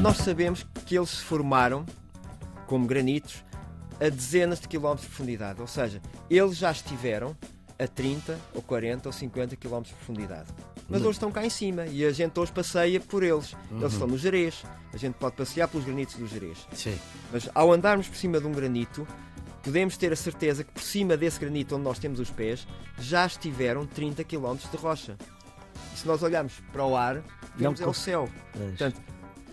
Nós sabemos que eles se formaram como granitos a dezenas de quilómetros de profundidade, ou seja, eles já estiveram a 30 ou 40 ou 50 quilómetros de profundidade. Mas Uhum. hoje estão cá em cima e a gente hoje passeia por eles. Eles estão no Jerez, a gente pode passear pelos granitos do Jerez. Sim. Mas ao andarmos por cima de um granito, podemos ter a certeza que por cima desse granito onde nós temos os pés, já estiveram 30 km de rocha. E se nós olharmos para o ar, vemos é o céu. Pois. Portanto,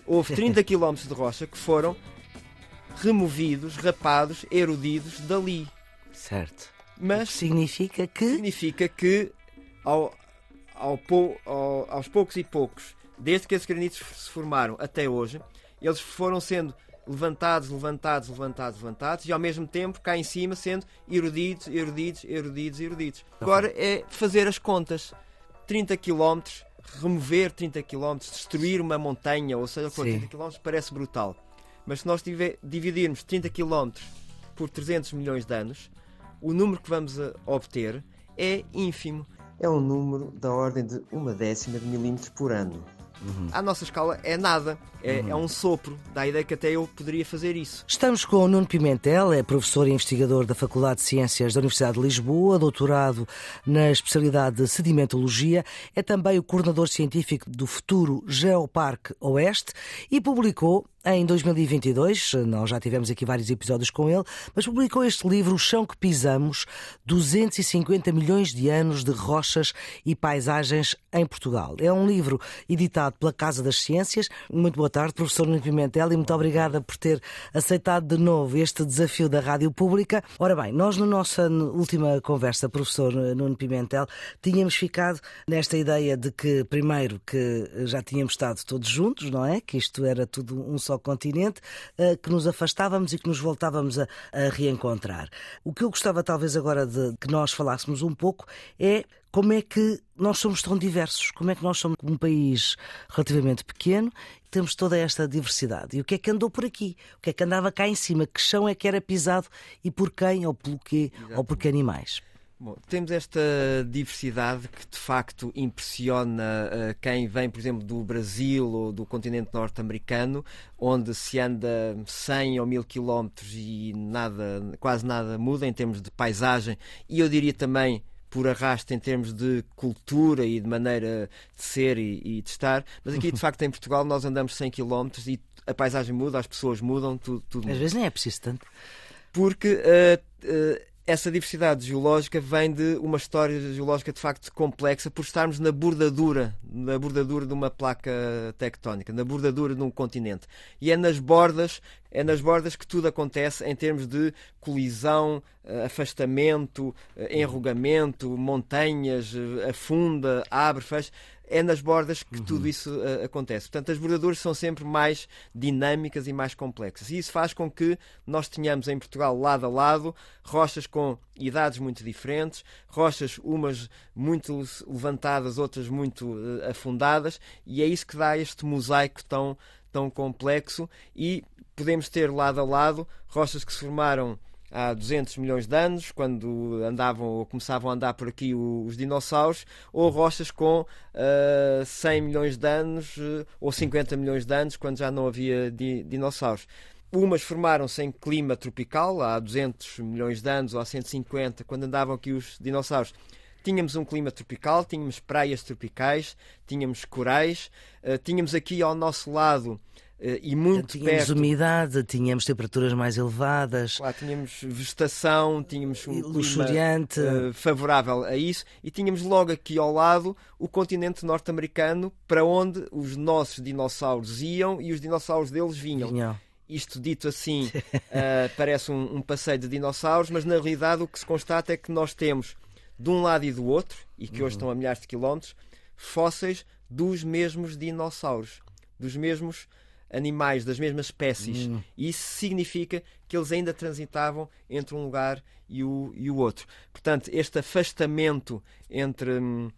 houve 30 km de rocha que foram removidos, rapados, erudidos dali. Certo. Mas Significa que. significa que ao, ao ao- aos poucos e poucos, desde que esses granitos se formaram até hoje, eles foram sendo levantados, levantados, levantados, levantados e ao mesmo tempo cá em cima sendo erudidos, erudidos, erudidos, erudidos. Agora é fazer as contas. 30 km, remover 30 km, destruir uma montanha, ou seja, por Sim. 30 km parece brutal. Mas se nós tive- dividirmos 30 km por 300 milhões de anos, o número que vamos a obter é ínfimo. É um número da ordem de uma décima de milímetro por ano. À nossa escala é nada, é, é um sopro. Dá a ideia que até eu poderia fazer isso. Estamos com o Nuno Pimentel, é professor e investigador da Faculdade de Ciências da Universidade de Lisboa, doutorado na especialidade de sedimentologia, é também o coordenador científico do futuro Geoparque Oeste e publicou em 2022, nós já tivemos aqui vários episódios com ele, mas publicou este livro, O Chão que Pisamos, 250 milhões de anos de rochas e paisagens em Portugal. É um livro editado pela Casa das Ciências. Muito boa tarde, professor Nuno Pimentel, e muito obrigada por ter aceitado de novo este desafio da Rádio Pública. Ora bem, nós na nossa última conversa, professor Nuno Pimentel, tínhamos ficado nesta ideia de que, primeiro, que já tínhamos estado todos juntos, não é? Que isto era tudo um só continente, eh, que nos afastávamos e que nos voltávamos a, a reencontrar. O que eu gostava talvez agora de que nós falássemos um pouco é como é que nós somos tão diversos, como é que nós somos um país relativamente pequeno, temos toda esta diversidade. E o que é que andou por aqui? O que é que andava cá em cima? Que chão é que era pisado e por quem, ou pelo quê, ou por que animais? Bom, temos esta diversidade que de facto impressiona eh, quem vem, por exemplo, do Brasil ou do continente norte-americano, onde se anda 100 ou 1000 quilómetros e nada, quase nada muda em termos de paisagem e eu diria também por arrasto em termos de cultura e de maneira de ser e, e de estar, mas aqui de facto em Portugal nós andamos 100 quilómetros e a paisagem muda, as pessoas mudam, tudo, tudo muda Às vezes nem é preciso tanto. porque eh, eh, essa diversidade geológica vem de uma história geológica de facto complexa por estarmos na bordadura, na bordadura de uma placa tectónica, na bordadura de um continente. E é nas bordas, é nas bordas que tudo acontece em termos de colisão, eh, afastamento, eh, enrugamento, montanhas, eh, afunda, abre, fecha. É nas bordas que tudo isso eh, acontece. Portanto, as bordaduras são sempre mais dinâmicas e mais complexas. E isso faz com que nós tenhamos em Portugal, lado a lado, rochas com idades muito diferentes, rochas umas muito levantadas, outras muito eh, afundadas, e é isso que dá este mosaico tão, tão complexo. E podemos ter lado a lado rochas que se formaram há 200 milhões de anos, quando andavam ou começavam a andar por aqui os dinossauros, ou rochas com ah, 100 milhões de anos eh, ou 50 milhões de anos, quando já não havia di- dinossauros. Umas formaram-se em clima tropical, há 200 milhões de anos ou há 150, quando andavam aqui os dinossauros. Tínhamos um clima tropical, tínhamos praias tropicais, tínhamos corais, eh, tínhamos aqui ao nosso lado eh, e muito Tínhamos perto. umidade, tínhamos temperaturas mais elevadas, Lá tínhamos vegetação, tínhamos um e clima luxuriante. eh, favorável a isso e tínhamos logo aqui ao lado o continente norte-americano para onde os nossos dinossauros iam e os dinossauros deles vinham. Vinham. Isto dito assim eh, parece um, um passeio de dinossauros, mas na realidade o que se constata é que nós temos de um lado e do outro, e que hoje estão a milhares de quilómetros, fósseis dos mesmos dinossauros, dos mesmos animais, das mesmas espécies. E isso significa que eles ainda transitavam entre um lugar e o, e o outro. Portanto, este afastamento entre hum,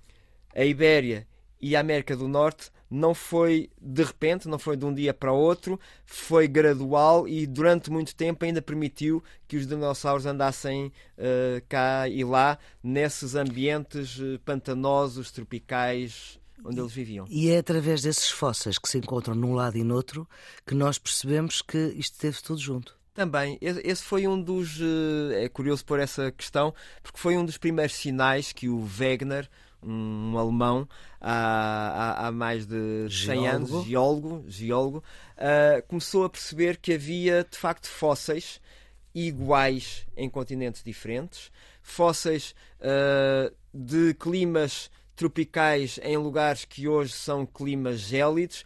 a Ibéria e a América do Norte não foi de repente, não foi de um dia para o outro, foi gradual e durante muito tempo ainda permitiu que os dinossauros andassem uh, cá e lá nesses ambientes uh, pantanosos, tropicais, onde eles viviam. E é através desses fósseis que se encontram num lado e no outro que nós percebemos que isto esteve tudo junto. Também, esse foi um dos. Eh, é curioso por essa questão, porque foi um dos primeiros sinais que o Wegener, um alemão, há, há, há mais de 100 geólogo. anos, geólogo, geólogo uh, começou a perceber que havia de facto fósseis iguais em continentes diferentes, fósseis uh, de climas tropicais em lugares que hoje são climas gélidos,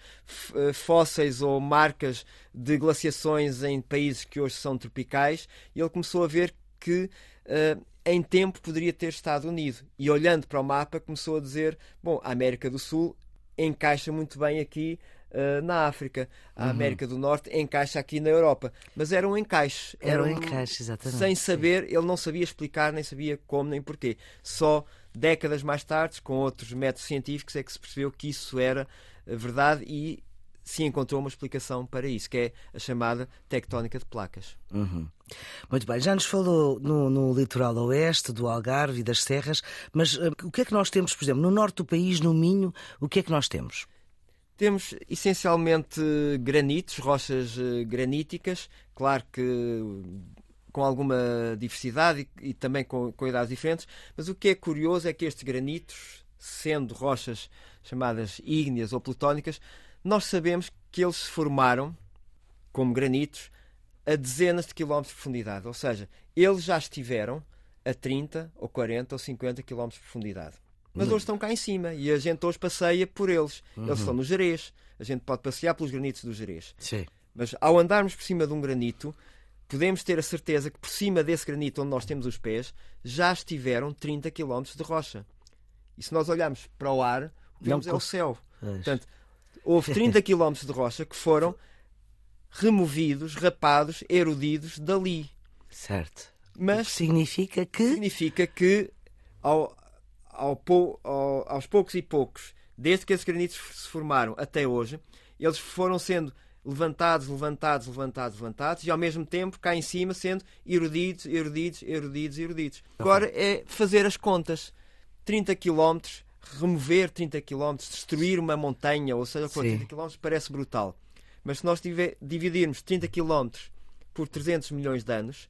eh, fósseis ou marcas de glaciações em países que hoje são tropicais, e ele começou a ver que uh, em tempo poderia ter estado unido. E olhando para o mapa, começou a dizer: bom, a América do Sul encaixa muito bem aqui uh, na África, a uhum. América do Norte encaixa aqui na Europa. Mas era um encaixe. Era, era um encaixe, exatamente. Sem saber, ele não sabia explicar, nem sabia como, nem porquê. Só décadas mais tarde, com outros métodos científicos, é que se percebeu que isso era verdade e se encontrou uma explicação para isso, que é a chamada tectónica de placas. Uhum. Muito bem, já nos falou no, no, litoral oeste, do Algarve e das serras, mas uh, o que é que nós temos, por exemplo, no norte do país, no Minho, o que é que nós temos? Temos essencialmente granitos, rochas uh, graníticas, claro que com alguma diversidade e, e também com, com idades diferentes, mas o que é curioso é que estes granitos, sendo rochas chamadas ígneas ou plutónicas, nós sabemos que eles se formaram como granitos a dezenas de quilómetros de profundidade, ou seja, eles já estiveram a 30 ou 40 ou 50 quilómetros de profundidade. Mas uhum. hoje estão cá em cima e a gente hoje passeia por eles. Uhum. Eles estão no Jerez. A gente pode passear pelos granitos do Jerez. Sim. Mas ao andarmos por cima de um granito, podemos ter a certeza que por cima desse granito onde nós temos os pés já estiveram 30 km de rocha. E se nós olharmos para o ar, vemos Não, é o céu. Portanto, houve 30 km de rocha que foram removidos, rapados, erudidos dali. Certo. Mas significa que significa que ao, ao, ao, aos poucos e poucos, desde que esses granitos se formaram até hoje, eles foram sendo levantados, levantados, levantados, levantados, e ao mesmo tempo cá em cima sendo erudidos, erudidos, erudidos, erudidos. Agora é fazer as contas. 30 km, remover 30 km, destruir uma montanha, ou seja, 30 km parece brutal. Mas se nós tiver, dividirmos 30 km por 300 milhões de anos,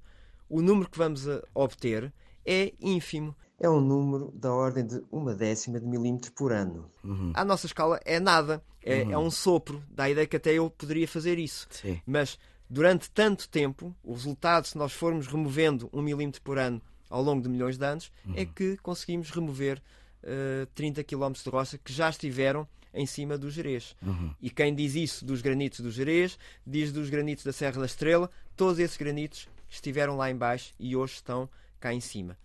o número que vamos obter é ínfimo é um número da ordem de uma décima de milímetro por ano. Uhum. À nossa escala é nada, é, uhum. é, um sopro. Dá a ideia que até eu poderia fazer isso. Sim. Mas durante tanto tempo, o resultado, se nós formos removendo um milímetro por ano ao longo de milhões de anos, é uhum. é que conseguimos remover uh, 30 km de rocha que já estiveram em cima do Jerez. Uhum. E quem diz isso dos granitos do Jerez, diz dos granitos da Serra da Estrela, todos esses granitos estiveram lá embaixo e hoje estão cá em cima.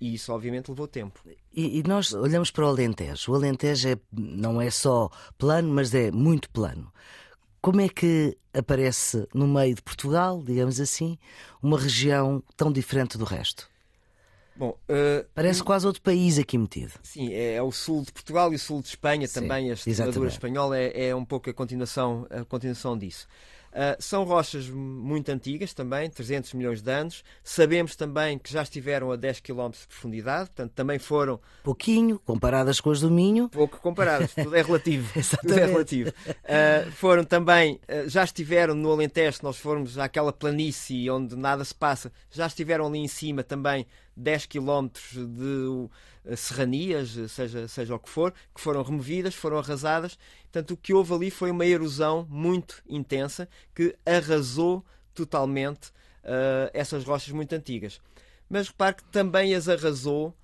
E isso, obviamente, levou tempo. E, e, nós olhamos para o Alentejo. O Alentejo é, não é só plano, mas é muito plano. Como é que aparece no meio de Portugal, digamos assim, uma região tão diferente do resto? Bom, uh, Parece quase outro país aqui metido. Sim, é, é, o sul de Portugal e o sul de Espanha sim, também. A extremadura espanhola é, é, um pouco a continuação, a continuação disso. Uh, são rochas muito antigas também, 300 milhões de anos. Sabemos também que já estiveram a 10 km de profundidade, portanto também foram. Pouquinho, comparadas com as do Minho. Pouco comparadas, tudo é relativo. tudo é relativo. Uh, foram também, uh, já estiveram no Alentejo, nós formos àquela planície onde nada se passa, já estiveram ali em cima também 10 km de serranias, seja, seja o que for, que foram removidas, foram arrasadas. Portanto, o que houve ali foi uma erosão muito intensa que arrasou totalmente uh, essas rochas muito antigas. Mas repare que também as arrasou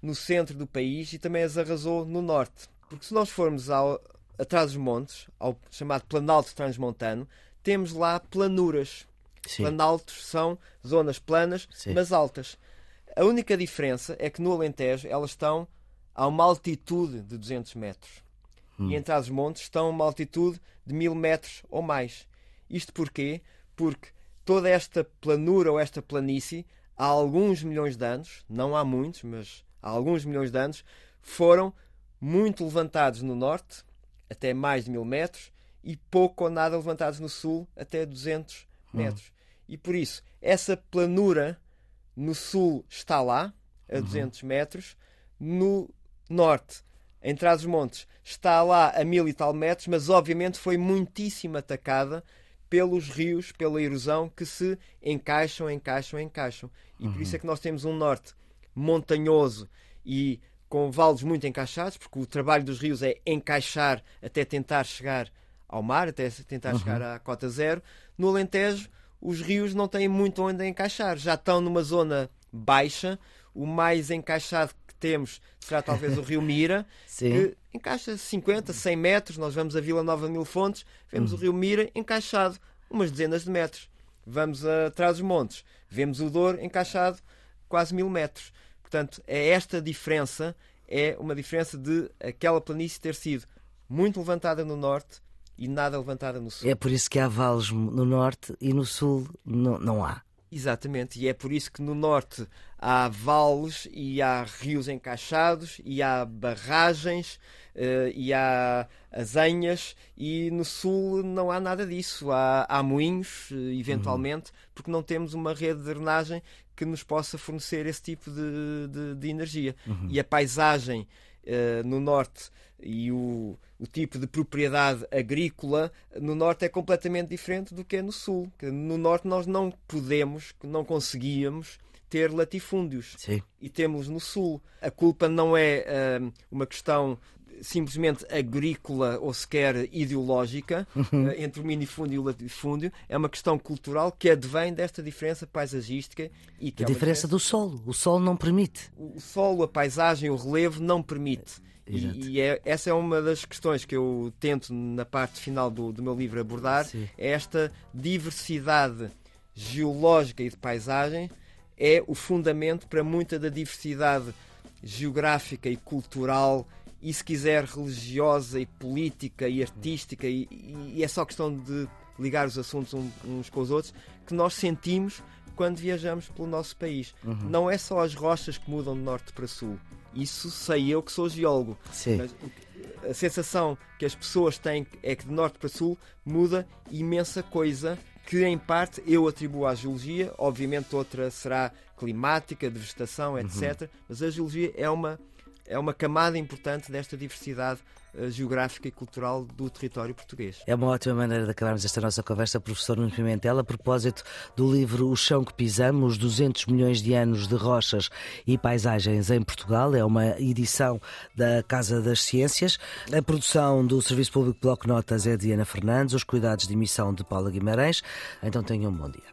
no centro do país e também as arrasou no norte. Porque se nós formos ao, atrás dos montes, ao chamado Planalto Transmontano, temos lá planuras. Sim. Planaltos são zonas planas, Sim. mas altas. A única diferença é que no Alentejo elas estão a uma altitude de 200 metros. Hum. E entre as montes estão a uma altitude de 1000 metros ou mais. Isto porquê? Porque toda esta planura ou esta planície, há alguns milhões de anos, não há muitos, mas há alguns milhões de anos, foram muito levantados no norte, até mais de mil metros, e pouco ou nada levantados no sul, até 200 metros. Uhum. E por isso, essa planura no sul está lá, a uhum. 200 metros, no norte, em Trás-os-Montes, está lá a mil e tal metros, mas obviamente foi muitíssimo atacada pelos rios, pela erosão que se encaixam, encaixam, encaixam. E uhum. por isso é que nós temos um norte montanhoso e com vales muito encaixados, porque o trabalho dos rios é encaixar até tentar chegar ao mar, até tentar uhum. chegar à cota zero. No Alentejo, os rios não têm muito onde encaixar, já estão numa zona baixa. O mais encaixado que temos será talvez o Rio Mira, que encaixa 50, 100 metros. Nós vamos a Vila Nova Mil Fontes, vemos uhum. o Rio Mira encaixado umas dezenas de metros. Vamos atrás dos montes, vemos o Douro encaixado quase mil metros. Portanto, é esta diferença, é uma diferença de aquela planície ter sido muito levantada no norte e nada levantada no sul. É por isso que há vales no norte e no sul não, não há. Exatamente, e é por isso que no norte há vales e há rios encaixados e há barragens uh, e há azenhas e no sul não há nada disso. Há, há moinhos, uh, eventualmente, uhum. porque não temos uma rede de drenagem que nos possa fornecer esse tipo de, de, de energia. Uhum. E a paisagem uh, no norte e o, o tipo de propriedade agrícola no norte é completamente diferente do que é no sul. No norte nós não podemos, não conseguíamos ter latifúndios Sim. e temos no sul. A culpa não é uh, uma questão simplesmente agrícola ou sequer ideológica uhum. uh, entre o minifúndio e o latifúndio, é uma questão cultural que advém desta diferença paisagística e que a é diferença, do solo. O solo não permite. O, solo, a paisagem, o relevo não permite. E, e é, essa é uma das questões que eu tento na parte final do, do meu livro abordar, Sim. é esta diversidade geológica e de paisagem é o fundamento para muita da diversidade geográfica e cultural e, se quiser, religiosa e política e artística, e, e é só questão de ligar os assuntos uns com os outros, que nós sentimos quando viajamos pelo nosso país. Uhum. Não é só as rochas que mudam de norte para sul. Isso sei eu que sou geólogo. Sim. Mas a sensação que as pessoas têm é que de norte para sul muda imensa coisa que em parte eu atribuo à geologia, obviamente outra será climática, de vegetação, etc. Uhum. Mas a geologia é uma é uma camada importante desta diversidade uh, geográfica e cultural do território português. É uma ótima maneira de acabarmos esta nossa conversa, professor Nuno Pimentel, a propósito do livro O Chão que Pisamos, 200 milhões de anos de rochas e paisagens em Portugal. É uma edição da Casa das Ciências. A produção do Serviço Público Bloco Notas é de Ana Fernandes, os cuidados de emissão de Paula Guimarães. Então tenham um bom dia.